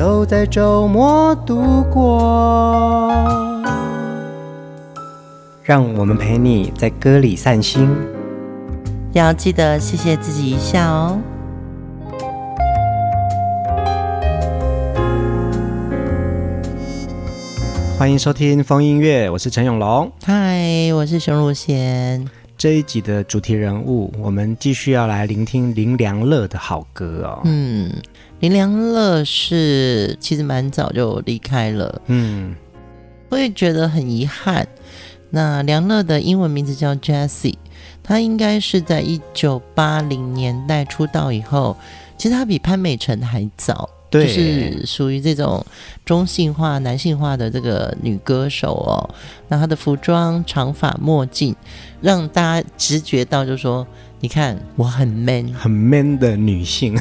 都在周末度过，让我们陪你在歌里散心，要记得谢谢自己一下哦。欢迎收听风音乐，我是陈永龙，嗨，我是熊汝贤。这一集的主题人物，我们继续要来聆听林良乐的好歌哦。嗯。林良乐是其实蛮早就离开了，嗯，会觉得很遗憾。那梁乐的英文名字叫 Jesse，他应该是在一九八零年代出道以后，其实他比潘美辰还早，就是属于这种中性化、男性化的这个女歌手哦。那她的服装长发墨镜，让大家直觉到就是说。你看，我很 man，很 man 的女性，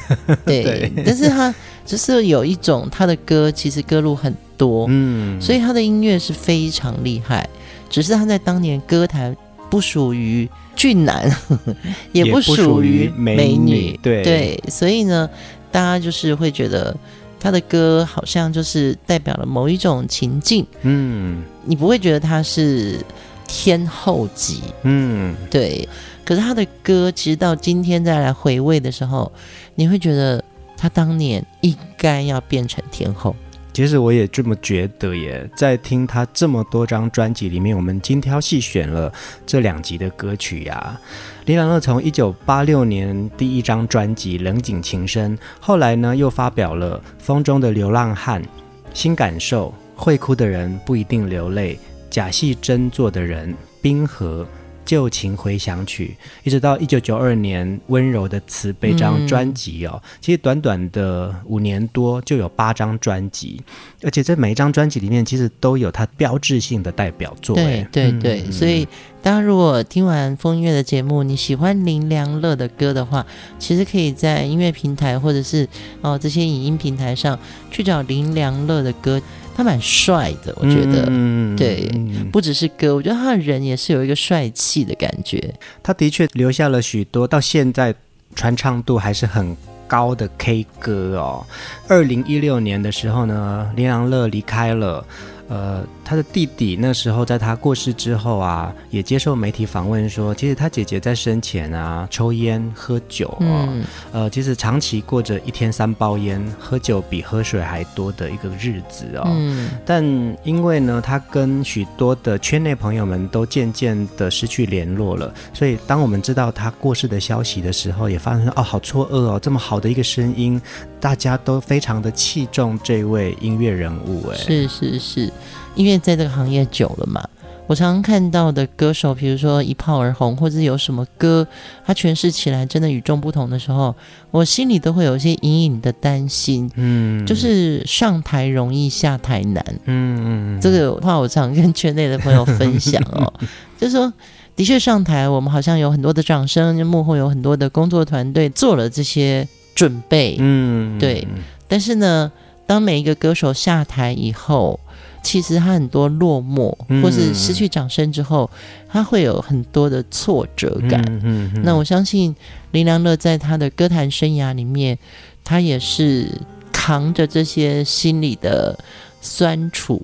对。对，但是她只是有一种，她的歌其实歌路很多，嗯，所以她的音乐是非常厉害。只是她在当年歌坛不属于俊男，也不属于美女，对对。所以呢，大家就是会觉得她的歌好像就是代表了某一种情境，嗯，你不会觉得她是天后级，嗯，对。可是他的歌，其实到今天再来回味的时候，你会觉得他当年应该要变成天后。其实我也这么觉得耶。在听他这么多张专辑里面，我们精挑细选了这两集的歌曲呀、林良乐从一九八六年第一张专辑《冷井情深》，后来呢又发表了《风中的流浪汉》、《新感受》、《会哭的人不一定流泪》、《假戏真做的人》、《冰河》。旧情回响曲，一直到一九九二年温柔的慈悲这张专辑哦，嗯、其实短短的五年多就有八张专辑，而且在每一张专辑里面其实都有它标志性的代表作。对对对，嗯、所以大家如果听完风月的节目，你喜欢林良乐的歌的话，其实可以在音乐平台或者是哦这些影音平台上去找林良乐的歌。他蛮帅的，我觉得，嗯、对，不只是歌，我觉得他的人也是有一个帅气的感觉。他的确留下了许多到现在传唱度还是很高的 K 歌哦。二零一六年的时候呢，林良乐离开了。呃，他的弟弟那时候在他过世之后啊，也接受媒体访问说，其实他姐姐在生前啊抽烟喝酒哦，嗯、呃，其实长期过着一天三包烟，喝酒比喝水还多的一个日子哦。嗯、但因为呢，他跟许多的圈内朋友们都渐渐的失去联络了，所以当我们知道他过世的消息的时候，也发生哦，好错愕哦，这么好的一个声音，大家都非常的器重这位音乐人物，哎，是是是。因为在这个行业久了嘛，我常常看到的歌手，比如说一炮而红，或者有什么歌，他诠释起来真的与众不同的时候，我心里都会有一些隐隐的担心。嗯，就是上台容易下台难。嗯嗯，这个话我常跟圈内的朋友分享哦，就是说，的确上台我们好像有很多的掌声，就幕后有很多的工作团队做了这些准备。嗯，对。但是呢，当每一个歌手下台以后，其实他很多落寞，或是失去掌声之后，嗯、他会有很多的挫折感。嗯嗯嗯、那我相信林良乐在他的歌坛生涯里面，他也是扛着这些心理的酸楚。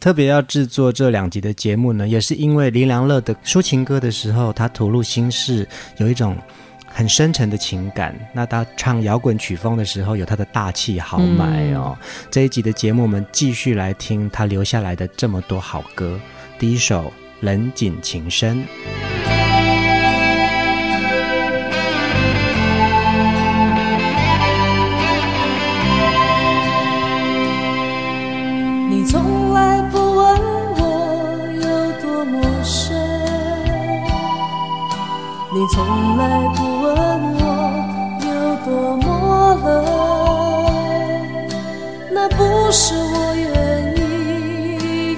特别要制作这两集的节目呢，也是因为林良乐的抒情歌的时候，他吐露心事，有一种。很深沉的情感。那他唱摇滚曲风的时候，有他的大气豪迈哦。嗯、这一集的节目，我们继续来听他留下来的这么多好歌。第一首《冷井情深》。你从来不问我有多么深，你从来不。不是我愿意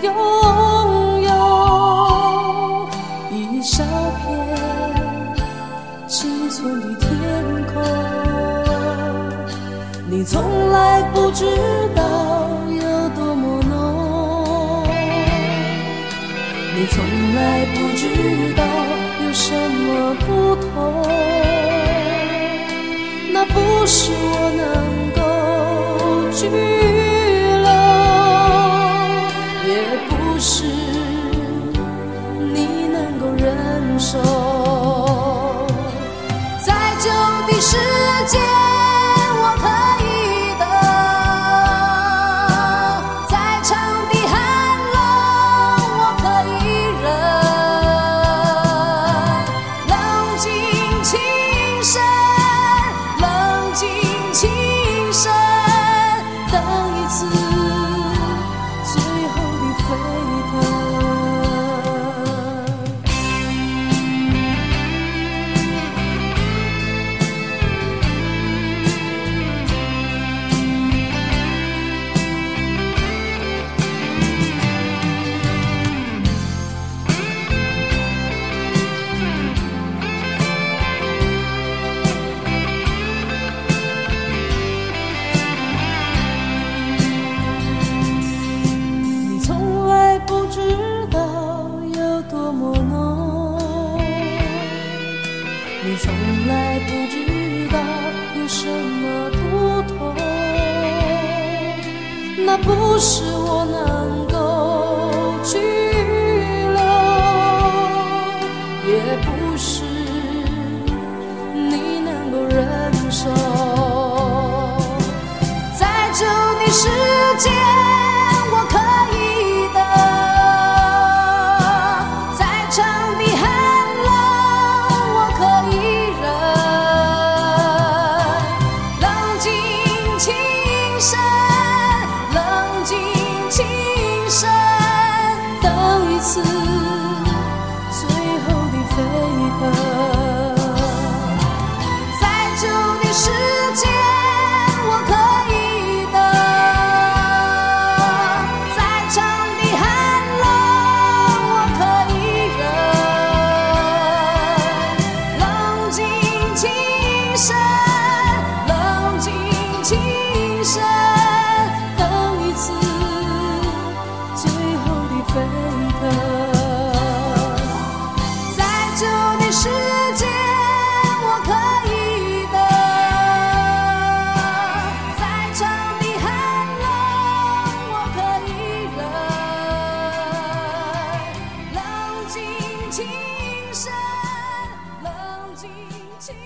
拥有一小片青葱的天空，你从来不知道有多么浓，你从来不知道有什么不同，那不是我能够拒。是你能够忍受，在这的世界。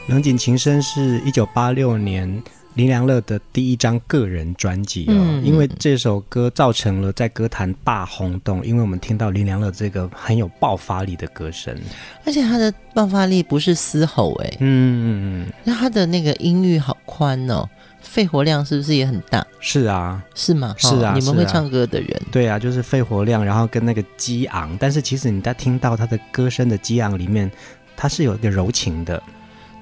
冷井情深》是一九八六年林良乐的第一张个人专辑哦，嗯、因为这首歌造成了在歌坛大轰动，因为我们听到林良乐这个很有爆发力的歌声，而且他的爆发力不是嘶吼哎，嗯嗯嗯，那他的那个音域好宽哦，肺活量是不是也很大？是啊，是吗？是啊，你们会唱歌的人，啊对啊，就是肺活量，然后跟那个激昂，但是其实你在听到他的歌声的激昂里面，他是有一个柔情的。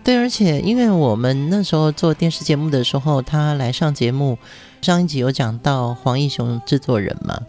对，而且因为我们那时候做电视节目的时候，他来上节目，上一集有讲到黄义雄制作人嘛，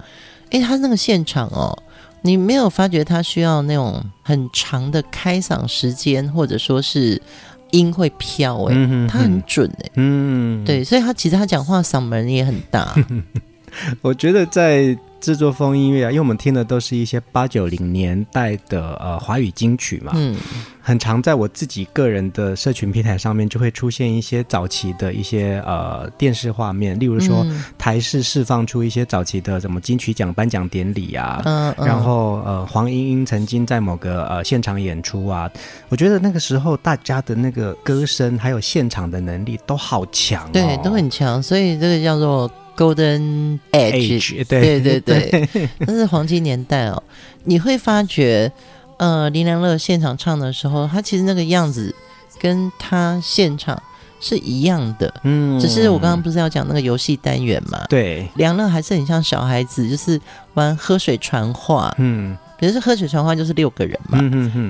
诶，他那个现场哦，你没有发觉他需要那种很长的开嗓时间，或者说是音会飘诶，他很准诶，嗯，对，所以他其实他讲话嗓门也很大，我觉得在。制作风音乐啊，因为我们听的都是一些八九零年代的呃华语金曲嘛，嗯，很常在我自己个人的社群平台上面就会出现一些早期的一些呃电视画面，例如说台视释放出一些早期的什么金曲奖颁奖典礼啊，嗯，嗯然后呃黄莺莺曾经在某个呃现场演出啊，我觉得那个时候大家的那个歌声还有现场的能力都好强哦，对，都很强，所以这个叫做。Golden Age，对对对，那是黄金年代哦。你会发觉，呃，林良乐现场唱的时候，他其实那个样子跟他现场是一样的。嗯，只是我刚刚不是要讲那个游戏单元嘛？对，梁乐还是很像小孩子，就是玩喝水传话。嗯。比如说喝水传话就是六个人嘛，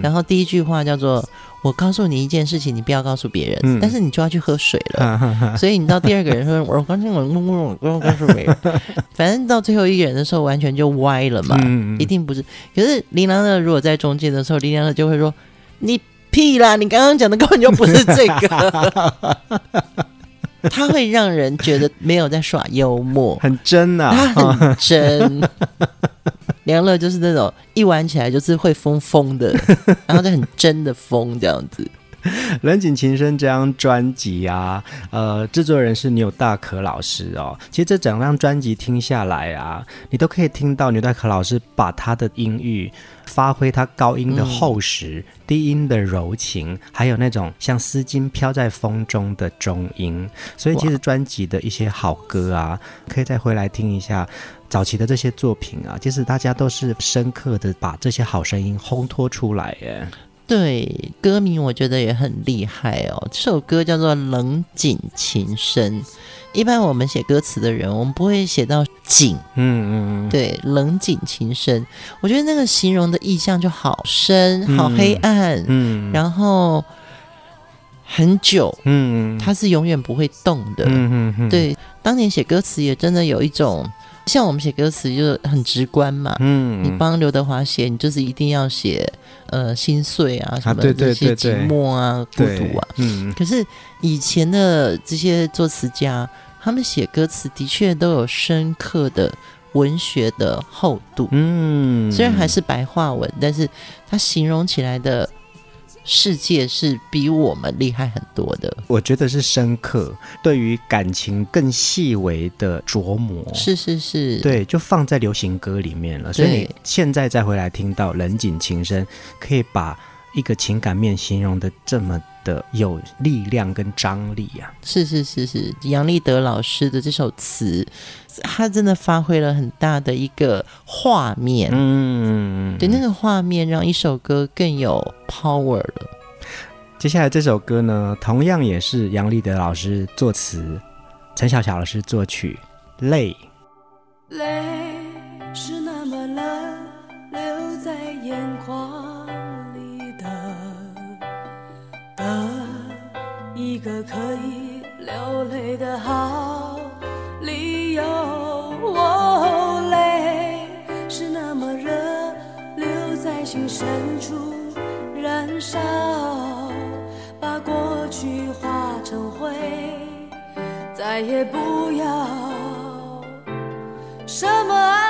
然后第一句话叫做“我告诉你一件事情，你不要告诉别人，嗯、但是你就要去喝水了。啊”哈哈所以你到第二个人说“我刚才我我我不要告诉别人”，反正到最后一个人的时候完全就歪了嘛，一定不是。可是林良乐如果在中间的时候，林良乐就会说：“你屁啦，你刚刚讲的根本就不是这个。”他会让人觉得没有在耍幽默，很真啊，他很真。梁乐就是那种一玩起来就是会疯疯的，然后就很真的疯这样子。冷井情深这张专辑啊，呃，制作人是牛大可老师哦。其实这整张专辑听下来啊，你都可以听到牛大可老师把他的音域发挥，他高音的厚实、嗯，低音的柔情，还有那种像丝巾飘在风中的中音。所以其实专辑的一些好歌啊，可以再回来听一下早期的这些作品啊。其实大家都是深刻的把这些好声音烘托出来耶。对，歌名我觉得也很厉害哦。这首歌叫做《冷井情深》。一般我们写歌词的人，我们不会写到井。嗯嗯嗯，对，冷井情深，我觉得那个形容的意象就好深、好黑暗。嗯，然后很久。嗯，它是永远不会动的。嗯嗯，对，当年写歌词也真的有一种。像我们写歌词就是很直观嘛，嗯，你帮刘德华写，你就是一定要写呃心碎啊什么这些寂寞啊孤独啊，嗯。可是以前的这些作词家，他们写歌词的确都有深刻的文学的厚度，嗯，虽然还是白话文，但是他形容起来的。世界是比我们厉害很多的，我觉得是深刻，对于感情更细微的琢磨，是是是，对，就放在流行歌里面了。所以你现在再回来听到人景情深，可以把一个情感面形容的这么的有力量跟张力啊！是是是是，杨立德老师的这首词，他真的发挥了很大的一个画面，嗯，对，那个画面让一首歌更有 power 了。接下来这首歌呢，同样也是杨立德老师作词，陈小巧老师作曲，泪。泪是那么冷，留在眼眶。一个可以流泪的好理由，哦，泪是那么热，留在心深处燃烧，把过去化成灰，再也不要什么爱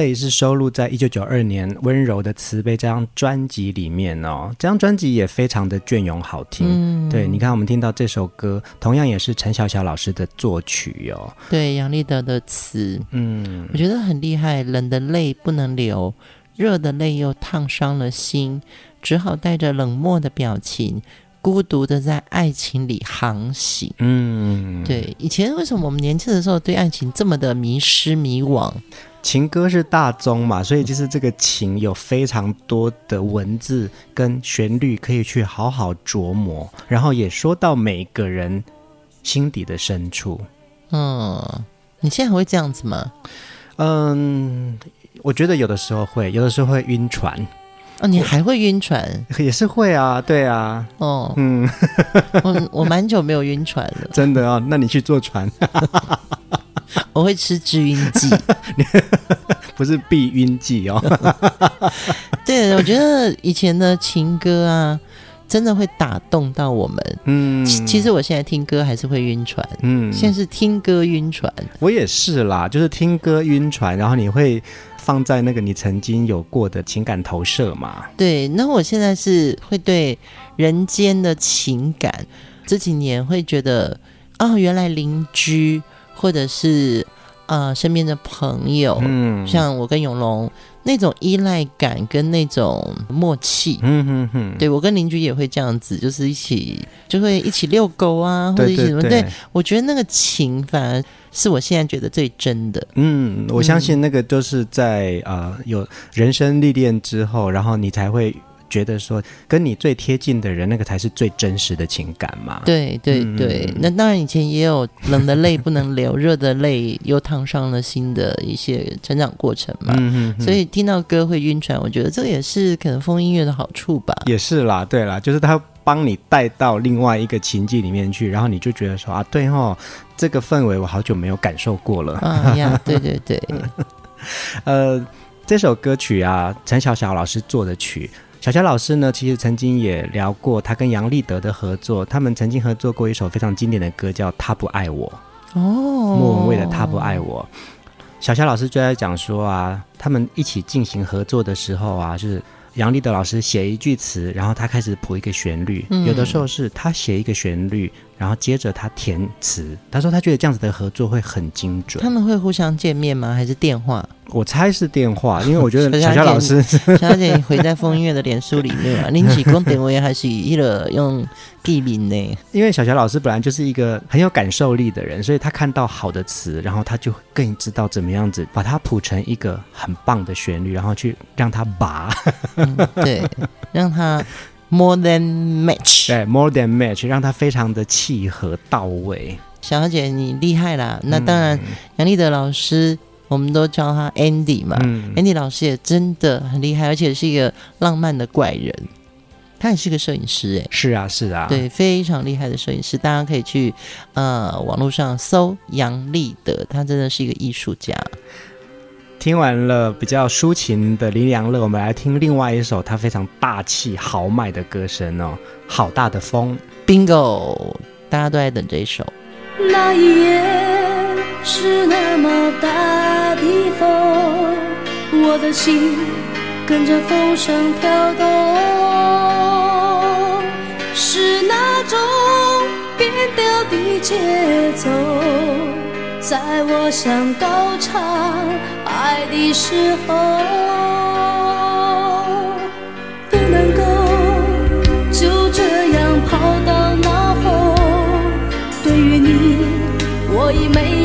泪是收录在一九九二年《温柔的慈悲》这张专辑里面哦，这张专辑也非常的隽永好听。嗯，对，你看我们听到这首歌，同样也是陈小小老师的作曲哦。对，杨立德的词，嗯，我觉得很厉害。冷的泪不能流，热的泪又烫伤了心，只好带着冷漠的表情，孤独的在爱情里航行。嗯，对。以前为什么我们年轻的时候对爱情这么的迷失迷惘？情歌是大宗嘛，所以就是这个情有非常多的文字跟旋律可以去好好琢磨，然后也说到每个人心底的深处。嗯，你现在还会这样子吗？嗯，我觉得有的时候会，有的时候会晕船。哦，你还会晕船？也是会啊，对啊。哦，嗯，我我蛮久没有晕船了。真的哦，那你去坐船。我会吃治晕剂，不是避晕剂哦。对，我觉得以前的情歌啊，真的会打动到我们。嗯，其实我现在听歌还是会晕船。嗯，现在是听歌晕船。我也是啦，就是听歌晕船，然后你会放在那个你曾经有过的情感投射嘛。对，那我现在是会对人间的情感，这几年会觉得，哦，原来邻居。或者是呃身边的朋友，嗯，像我跟永龙那种依赖感跟那种默契，嗯哼哼，对，我跟邻居也会这样子，就是一起就会一起遛狗啊，或者一起什么，对，我觉得那个情反而是我现在觉得最真的。嗯，我相信那个都是在呃有人生历练之后，然后你才会。觉得说跟你最贴近的人，那个才是最真实的情感嘛？对对对，嗯、那当然以前也有冷的泪不能流，热的泪又烫伤了心的一些成长过程嘛。嗯嗯。所以听到歌会晕船，我觉得这也是可能风音乐的好处吧。也是啦，对啦，就是他帮你带到另外一个情境里面去，然后你就觉得说啊，对哦，这个氛围我好久没有感受过了。啊呀，对对对。呃，这首歌曲啊，陈小小老师做的曲。小乔老师呢，其实曾经也聊过他跟杨立德的合作，他们曾经合作过一首非常经典的歌，叫《他不爱我》。哦，莫文蔚的《他不爱我》。小乔老师就在讲说啊，他们一起进行合作的时候啊，就是杨立德老师写一句词，然后他开始谱一个旋律，嗯、有的时候是他写一个旋律。然后接着他填词，他说他觉得这样子的合作会很精准。他们会互相见面吗？还是电话？我猜是电话，因为我觉得 小小老师，小小姐回在风音乐的脸书里面啊，您是讲电话还是一个用地名呢？因为小小老师本来就是一个很有感受力的人，所以他看到好的词，然后他就更知道怎么样子把它谱成一个很棒的旋律，然后去让它拔，嗯、对，让它。More than match，对，more than match，让它非常的契合到位。小姐，你厉害啦！那当然，杨立德老师，我们都叫他 Andy 嘛。嗯，Andy 老师也真的很厉害，而且是一个浪漫的怪人。他也是个摄影师，哎，是啊，是啊，对，非常厉害的摄影师。大家可以去呃网络上搜杨立德，他真的是一个艺术家。听完了比较抒情的林良乐，我们来听另外一首他非常大气豪迈的歌声哦，好大的风，Bingo，大家都在等这一首。那一夜是那么大的风，我的心跟着风声跳动，是那种变调的节奏。在我想高唱爱的时候，不能够就这样抛到脑后。对于你，我已没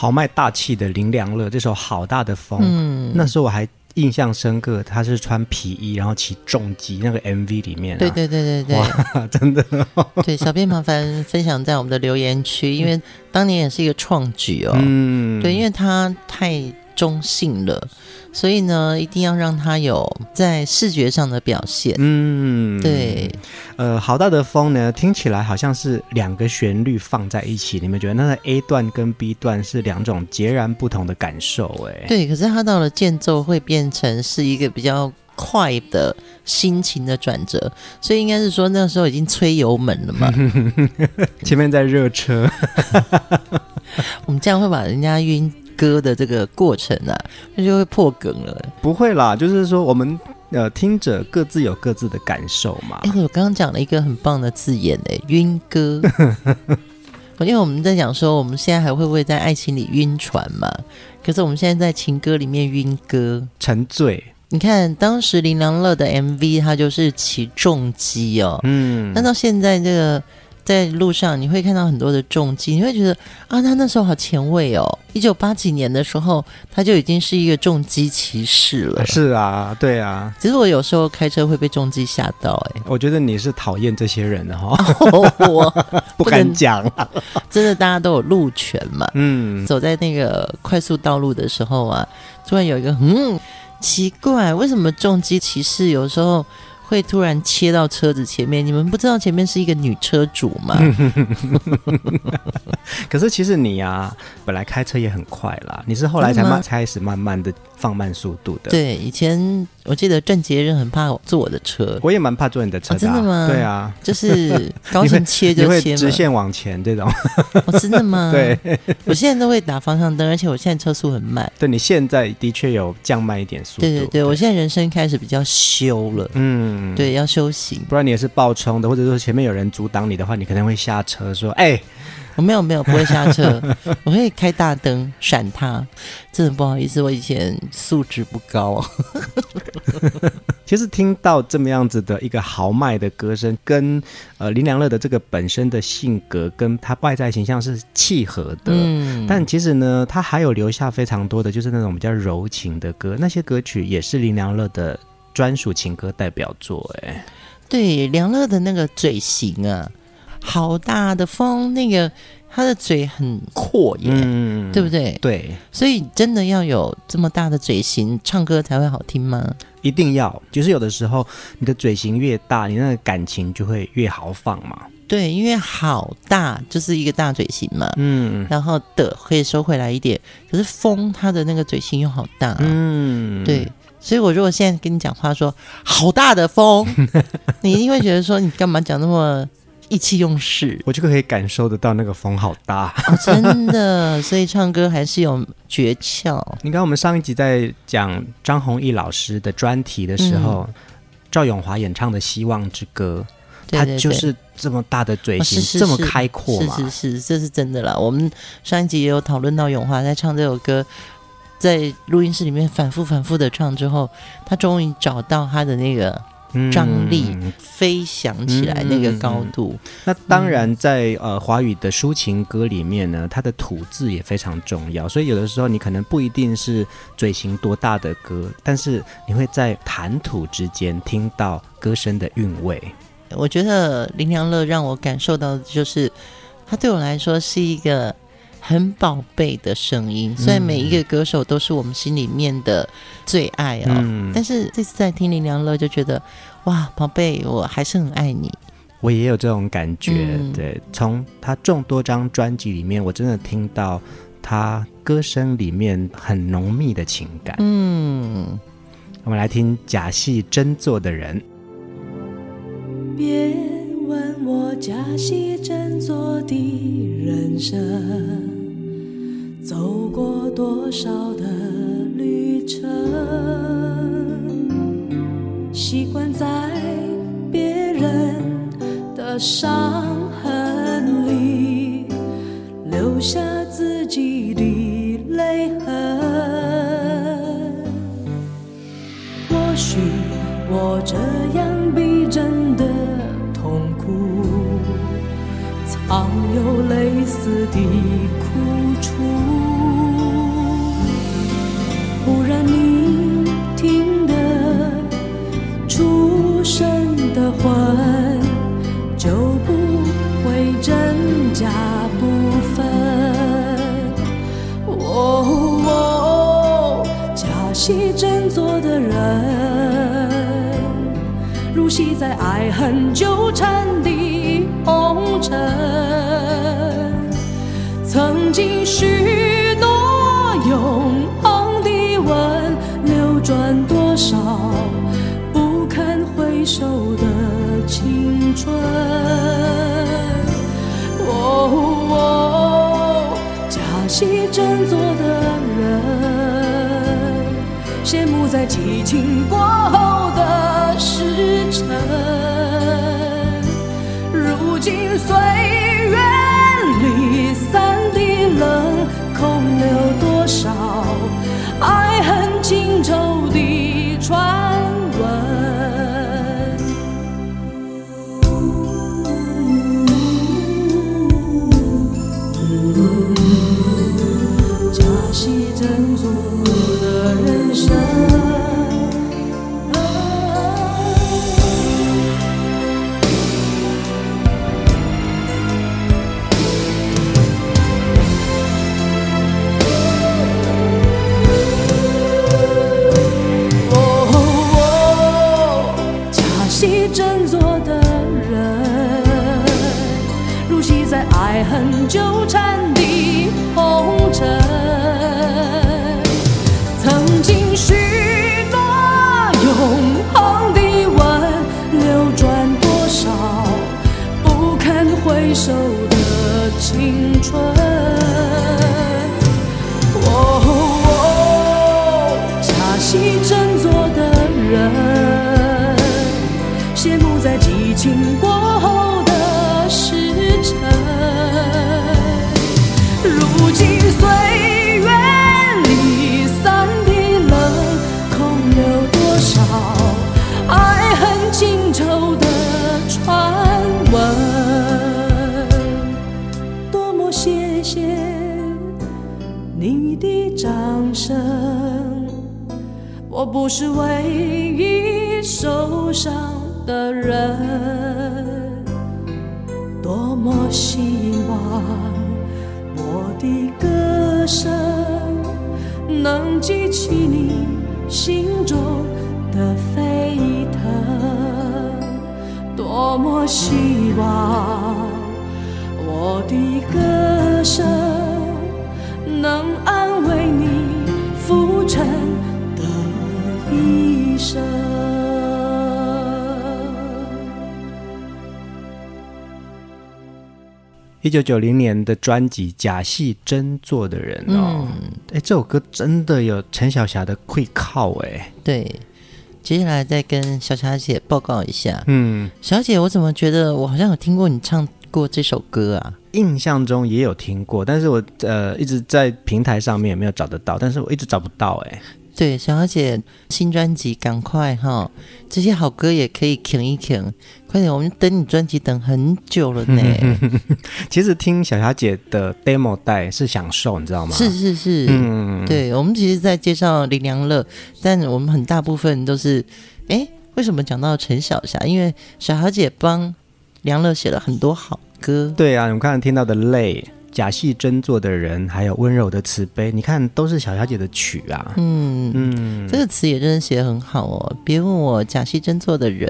豪迈大气的林良乐这首《好大的风》，嗯，那时候我还印象深刻，他是穿皮衣，然后骑重机，那个 MV 里面、啊，对对对对对，哇，真的、哦，对，小编麻烦分享在我们的留言区，因为当年也是一个创举哦，嗯，对，因为他太中性了。所以呢，一定要让它有在视觉上的表现。嗯，对。呃，好大的风呢，听起来好像是两个旋律放在一起，你们觉得那个 A 段跟 B 段是两种截然不同的感受？哎，对。可是它到了间奏会变成是一个比较快的心情的转折，所以应该是说那时候已经催油门了嘛，前面在热车。我们这样会把人家晕。歌的这个过程啊，那就会破梗了。不会啦，就是说我们呃听者各自有各自的感受嘛。哎，我刚刚讲了一个很棒的字眼哎，晕歌。因为我们在讲说，我们现在还会不会在爱情里晕船嘛？可是我们现在在情歌里面晕歌，沉醉。你看当时林良乐的 MV，他就是起重机哦。嗯。那到现在这个。在路上你会看到很多的重机，你会觉得啊，他那时候好前卫哦！一九八几年的时候，他就已经是一个重机骑士了。是啊，对啊。其实我有时候开车会被重机吓到，哎，我觉得你是讨厌这些人的哈、哦，我不敢讲。真的，大家都有路权嘛。嗯，走在那个快速道路的时候啊，突然有一个嗯，奇怪，为什么重机骑士有时候？会突然切到车子前面，你们不知道前面是一个女车主吗？可是其实你呀、啊，本来开车也很快啦，你是后来才慢开始慢慢的放慢速度的。对，以前我记得郑杰任很怕坐我的车，我也蛮怕坐你的车的、啊哦。真的吗？对啊，就是高兴 切就切，直线往前这种。哦，真的吗？对，我现在都会打方向灯，而且我现在车速很慢。对，你现在的确有降慢一点速度。对对对，对我现在人生开始比较修了。嗯。嗯，对，要修行，不然你也是爆冲的，或者说前面有人阻挡你的话，你可能会下车说：“哎、欸，我没有没有不会下车，我会开大灯闪他。”真的不好意思，我以前素质不高。其实听到这么样子的一个豪迈的歌声，跟呃林良乐的这个本身的性格跟他外在形象是契合的。嗯，但其实呢，他还有留下非常多的就是那种比较柔情的歌，那些歌曲也是林良乐的专属情歌代表作。哎，对，梁乐的那个嘴型啊，好大的风，那个。他的嘴很阔耶，嗯，对不对？对，所以真的要有这么大的嘴型，唱歌才会好听吗？一定要，就是有的时候你的嘴型越大，你那个感情就会越豪放嘛。对，因为好大就是一个大嘴型嘛，嗯，然后的可以收回来一点，可是风他的那个嘴型又好大，嗯，对，所以我如果现在跟你讲话说好大的风，你一定会觉得说你干嘛讲那么。意气用事，我就可以感受得到那个风好大，哦，真的。所以唱歌还是有诀窍。你看，我们上一集在讲张弘毅老师的专题的时候，嗯、赵永华演唱的《希望之歌》，他就是这么大的嘴型，哦、是是是这么开阔嘛？是是是，这是真的啦。我们上一集也有讨论到永华在唱这首歌，在录音室里面反复反复的唱之后，他终于找到他的那个。张力飞翔起来那个高度，嗯、那当然在呃华语的抒情歌里面呢，它的吐字也非常重要。所以有的时候你可能不一定是嘴型多大的歌，但是你会在谈吐之间听到歌声的韵味。我觉得林良乐让我感受到的就是，他对我来说是一个。很宝贝的声音，虽然每一个歌手都是我们心里面的最爱哦，嗯、但是这次在听林良乐就觉得，哇，宝贝，我还是很爱你。我也有这种感觉，嗯、对，从他众多张专辑里面，我真的听到他歌声里面很浓密的情感。嗯，我们来听假戏真做的人。别问我假戏真做的人生。走过多少的旅程，习惯在别人的伤痕里留下自己的泪痕。或许我这样逼真的有类似的苦楚。不然你听得出声的魂，就不会真假不分。哦哦，假戏真做的人，入戏在爱恨纠缠在激情过后的时辰。如今岁月离散的冷，空留多少爱恨情仇。的船纠缠不是唯一受伤的人，多么希望我的歌声能激起你心中的沸腾，多么希望一九九零年的专辑《假戏真做的人》哦，哎、嗯，这首歌真的有陈小霞的会靠哎。对，接下来再跟小霞姐报告一下。嗯，小姐，我怎么觉得我好像有听过你唱过这首歌啊？印象中也有听过，但是我呃一直在平台上面也没有找得到，但是我一直找不到哎。对，小小姐新专辑赶快哈，这些好歌也可以啃一啃，快点，我们等你专辑等很久了呢。其实听小霞姐的 demo 带是享受，你知道吗？是是是，嗯，对，我们其实，在介绍林良乐，但我们很大部分都是，哎，为什么讲到陈小霞？因为小霞姐帮梁乐写了很多好歌。对啊，你们刚才听到的泪。假戏真做的人，还有温柔的慈悲，你看都是小小姐的曲啊。嗯嗯，这个词也真的写得很好哦。别问我假戏真做的人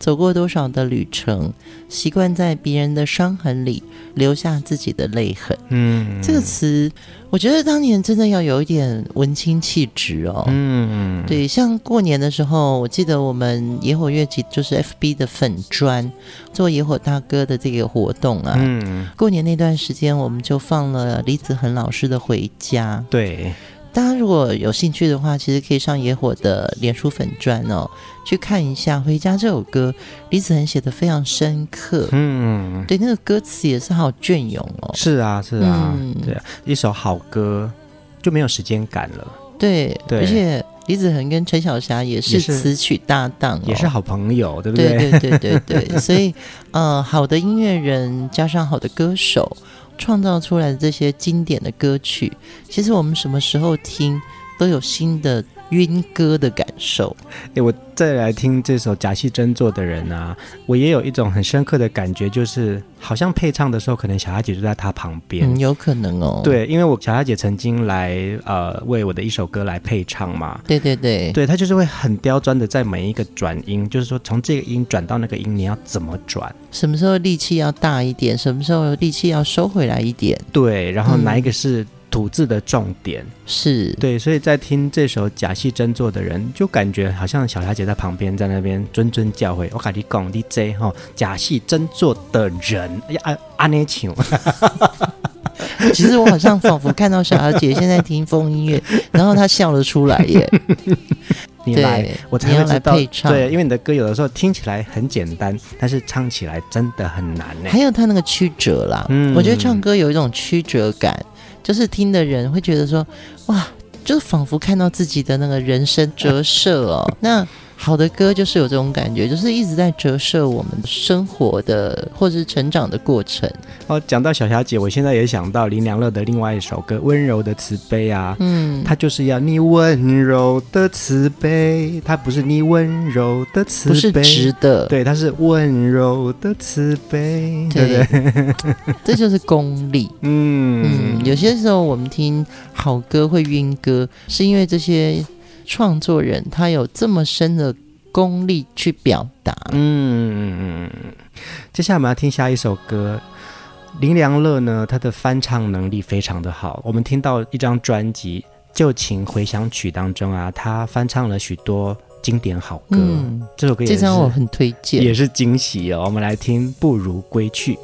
走过多少的旅程，习惯在别人的伤痕里留下自己的泪痕。嗯，这个词我觉得当年真的要有一点文青气质哦。嗯，对，像过年的时候，我记得我们野火乐集就是 FB 的粉砖做野火大哥的这个活动啊。嗯，过年那段时间，我们就放了李子恒老师的《回家》。对。大家如果有兴趣的话，其实可以上野火的脸书粉传哦，去看一下《回家》这首歌，李子恒写的非常深刻。嗯，对，那个歌词也是好隽永哦。是啊，是啊，嗯、对啊，一首好歌就没有时间感了。对，对，而且李子恒跟陈小霞也是词曲搭档、哦，也是好朋友，对不对？对对对对对，所以呃，好的音乐人加上好的歌手。创造出来的这些经典的歌曲，其实我们什么时候听都有新的晕歌的感受。诶，我再来听这首假戏真做的人啊，我也有一种很深刻的感觉，就是好像配唱的时候，可能小霞姐就在他旁边。嗯，有可能哦。对，因为我小霞姐曾经来呃为我的一首歌来配唱嘛。对对对，对，她就是会很刁钻的在每一个转音，就是说从这个音转到那个音，你要怎么转？什么时候力气要大一点？什么时候力气要收回来一点？对，然后哪一个是吐字的重点？嗯、是对，所以在听这首假戏真做的人，就感觉好像小霞姐在旁边，在那边谆谆教诲。我跟你讲，你这哈假戏真做的人，哎呀，阿内请。其实我好像仿佛看到小霞姐现在听风音乐，然后她笑了出来耶。你来，我才会知道。配唱。对，因为你的歌有的时候听起来很简单，但是唱起来真的很难呢。还有他那个曲折啦，嗯，我觉得唱歌有一种曲折感，就是听的人会觉得说，哇，就是仿佛看到自己的那个人生折射哦。那。好的歌就是有这种感觉，就是一直在折射我们生活的或者是成长的过程。哦，讲到小霞姐，我现在也想到林良乐的另外一首歌《温柔的慈悲》啊，嗯，他就是要你温柔的慈悲，他不是你温柔的慈悲，不是直的，对，他是温柔的慈悲，对，对不对？这就是功力。嗯嗯，有些时候我们听好歌会晕歌，是因为这些。创作人他有这么深的功力去表达，嗯，接下来我们要听下一首歌，林良乐呢，他的翻唱能力非常的好。我们听到一张专辑《旧情回响曲》当中啊，他翻唱了许多经典好歌，嗯、这首歌也是这张我很推荐，也是惊喜哦。我们来听《不如归去》。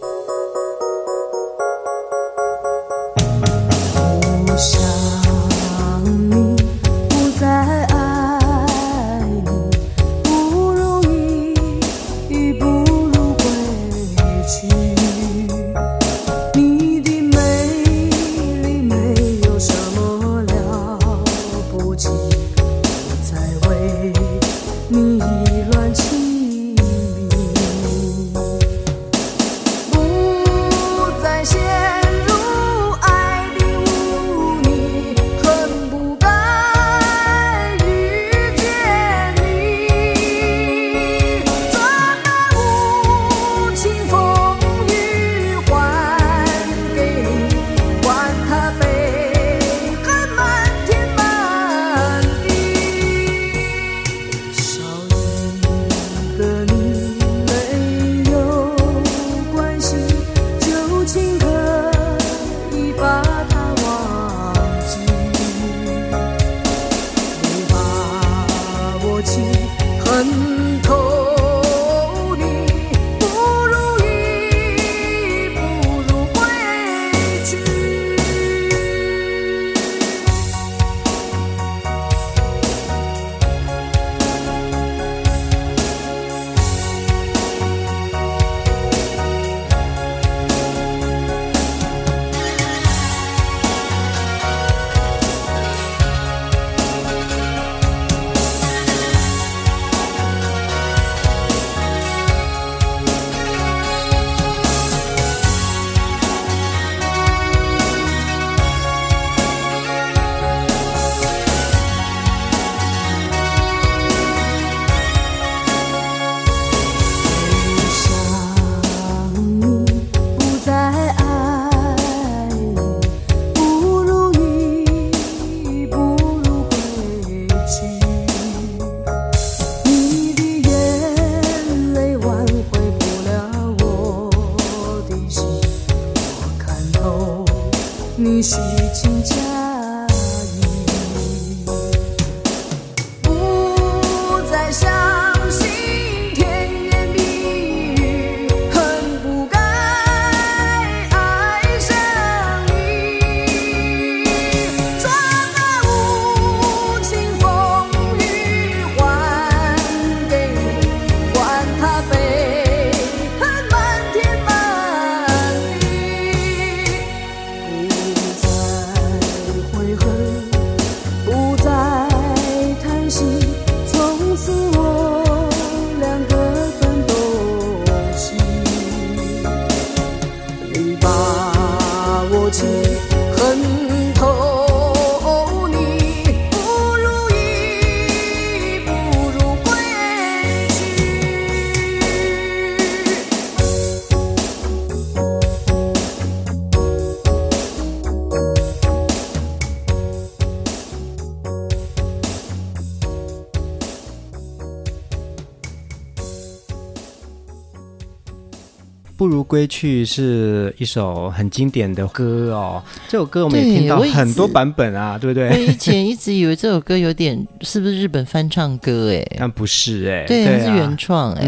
不如归去是一首很经典的歌哦，这首歌我们也听到很多版本啊，对不对？我以前一直以为这首歌有点是不是日本翻唱歌哎，但不是哎，对，它是原创哎，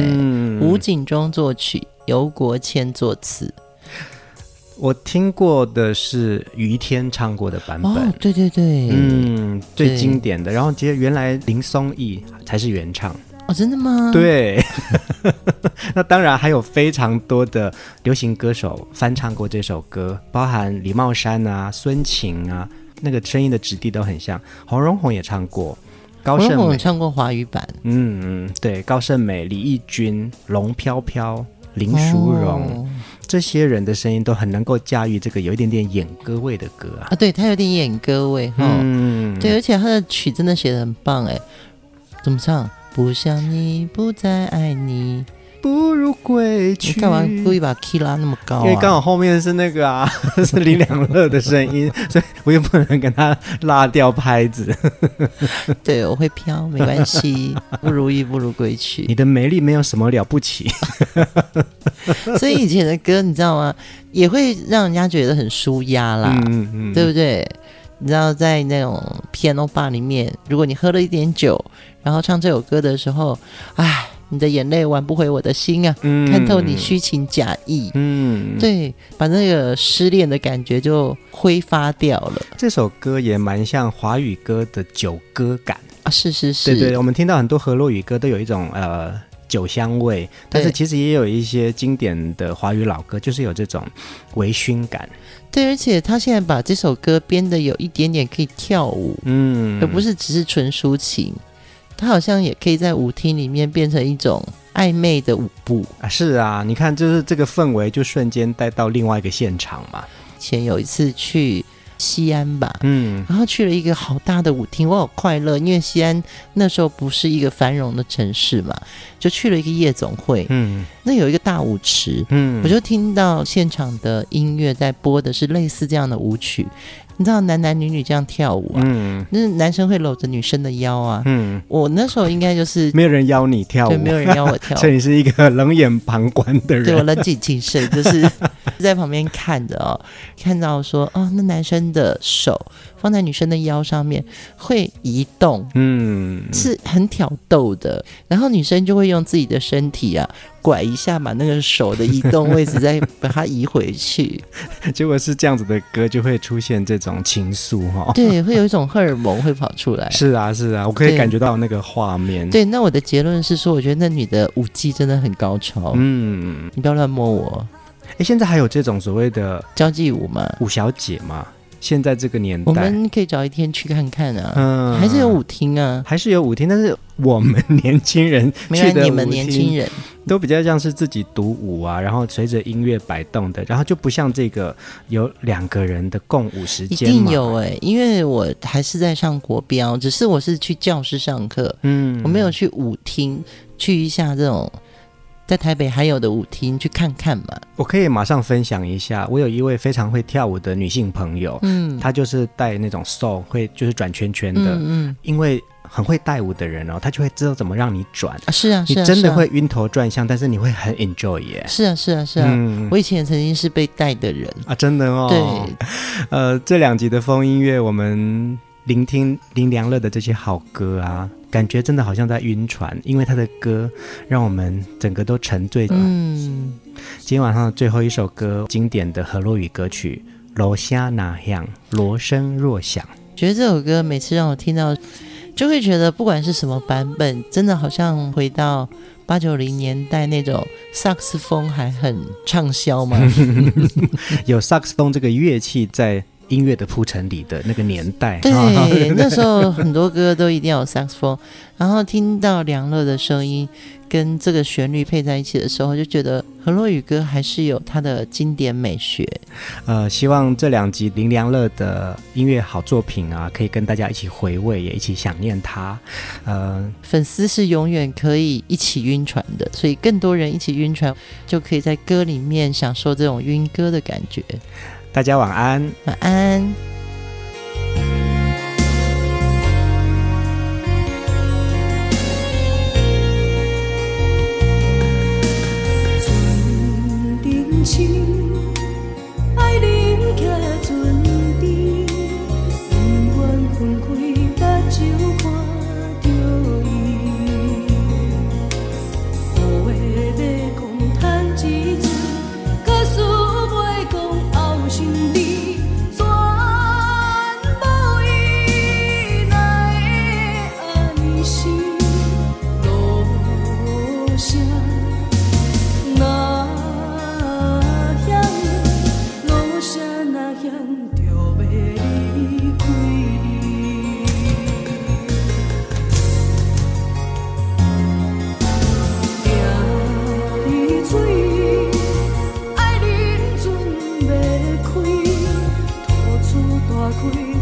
吴景中作曲，游国谦作词。我听过的是于天唱过的版本，哦，对对对，嗯，最经典的。然后其实原来林松义才是原唱。哦，真的吗？对，那当然还有非常多的流行歌手翻唱过这首歌，包含李茂山啊、孙晴啊，那个声音的质地都很像。洪荣宏也唱过，高胜美唱过华语版，嗯嗯，对，高胜美、李翊君、龙飘飘、林淑荣、哦、这些人的声音都很能够驾驭这个有一点点演歌味的歌啊。啊，对，他有点演歌味哈，嗯，对，而且他的曲真的写的很棒哎，怎么唱？不想你，不再爱你，不如归去。你干嘛故意把 key 拉那么高啊？因为刚好后面是那个啊，是林良乐的声音，所以我又不能跟他拉掉拍子。对，我会飘，没关系。不如意，不如归去。你的美丽没有什么了不起。所以以前的歌，你知道吗？也会让人家觉得很舒压啦，嗯嗯嗯，对不对？你知道，在那种 piano bar 里面，如果你喝了一点酒，然后唱这首歌的时候，唉，你的眼泪挽不回我的心啊，嗯、看透你虚情假意，嗯，对，把那个失恋的感觉就挥发掉了。这首歌也蛮像华语歌的酒歌感啊，是是是，对对，我们听到很多河洛语歌都有一种呃。酒香味，但是其实也有一些经典的华语老歌，就是有这种微醺感。对，而且他现在把这首歌编的有一点点可以跳舞，嗯，而不是只是纯抒情。他好像也可以在舞厅里面变成一种暧昧的舞步啊！是啊，你看，就是这个氛围就瞬间带到另外一个现场嘛。以前有一次去。西安吧，嗯，然后去了一个好大的舞厅，我好快乐，因为西安那时候不是一个繁荣的城市嘛，就去了一个夜总会，嗯，那有一个大舞池，嗯，我就听到现场的音乐在播的是类似这样的舞曲。你知道男男女女这样跳舞啊？嗯，那男生会搂着女生的腰啊。嗯，我那时候应该就是没有人邀你跳舞，对，没有人邀我跳舞，所以你是一个冷眼旁观的人。对，我冷静谨慎，就是 在旁边看着哦，看到说哦，那男生的手放在女生的腰上面会移动，嗯，是很挑逗的。然后女生就会用自己的身体啊。拐一下，把那个手的移动位置再把它移回去，结果是这样子的歌就会出现这种情愫哈。对，会有一种荷尔蒙会跑出来。是啊，是啊，我可以感觉到那个画面。对，那我的结论是说，我觉得那女的舞技真的很高超。嗯，你不要乱摸我。哎，现在还有这种所谓的交际舞吗？舞小姐吗？现在这个年代，我们可以找一天去看看啊。嗯，还是有舞厅啊，还是有舞厅，但是我们年轻人去的舞厅，你们年轻人都比较像是自己独舞啊，然后随着音乐摆动的，然后就不像这个有两个人的共舞时间。一定有哎、欸，因为我还是在上国标，只是我是去教室上课，嗯，我没有去舞厅去一下这种。在台北还有的舞厅去看看嘛？我可以马上分享一下，我有一位非常会跳舞的女性朋友，嗯，她就是带那种 soul 会就是转圈圈的，嗯，嗯，因为很会带舞的人哦，她就会知道怎么让你转。啊，是啊，你真的会晕头转向，但是你会很 enjoy 耶，是啊，是啊，是啊，嗯，我以前也曾经是被带的人。啊，真的哦，对，呃，这两集的风音乐，我们聆听林良乐的这些好歌啊。感觉真的好像在晕船，因为他的歌让我们整个都沉醉。嗯，今天晚上的最后一首歌，经典的河洛语歌曲《罗虾那样》，罗声若响。觉得这首歌每次让我听到，就会觉得不管是什么版本，真的好像回到八九零年代那种萨克斯风还很畅销嘛？有萨克斯风这个乐器在。音乐的铺陈里的那个年代，对，那时候很多歌都一定要有萨克斯风，然后听到梁乐的声音跟这个旋律配在一起的时候，就觉得何洛雨歌还是有它的经典美学。呃，希望这两集林良乐的音乐好作品啊，可以跟大家一起回味，也一起想念他。呃，粉丝是永远可以一起晕船的，所以更多人一起晕船，就可以在歌里面享受这种晕歌的感觉。大家晚安。晚安。曾定情 You.